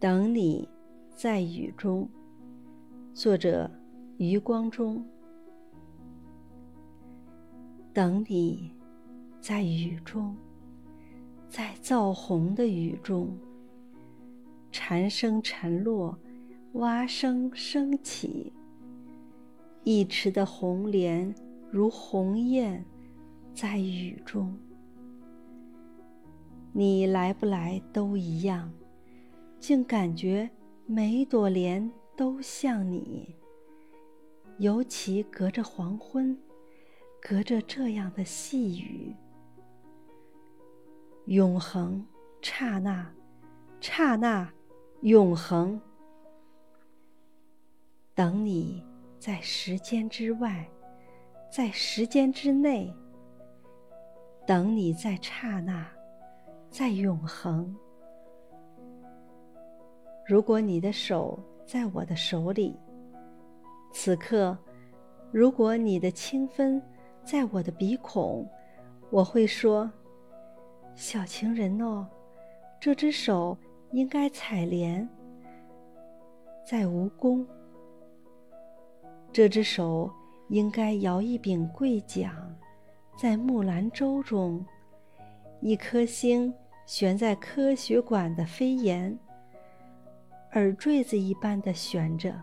等你在雨中。作者：余光中。等你在雨中，在造红的雨中，蝉声沉落，蛙声升起。一池的红莲如鸿雁，在雨中。你来不来都一样，竟感觉每朵莲都像你。尤其隔着黄昏，隔着这样的细雨，永恒，刹那，刹那，永恒。等你在时间之外，在时间之内。等你在刹那。在永恒。如果你的手在我的手里，此刻，如果你的清芬在我的鼻孔，我会说：“小情人哦，这只手应该采莲，在蜈蚣；这只手应该摇一柄桂桨，在木兰舟中。”一颗星悬在科学馆的飞檐，耳坠子一般的悬着。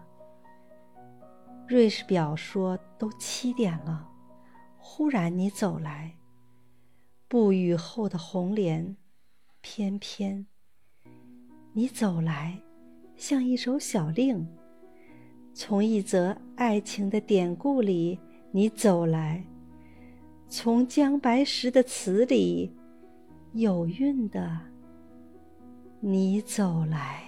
瑞士表说都七点了，忽然你走来，不雨后的红莲，翩翩。你走来，像一首小令，从一则爱情的典故里，你走来，从姜白石的词里。有韵的，你走来。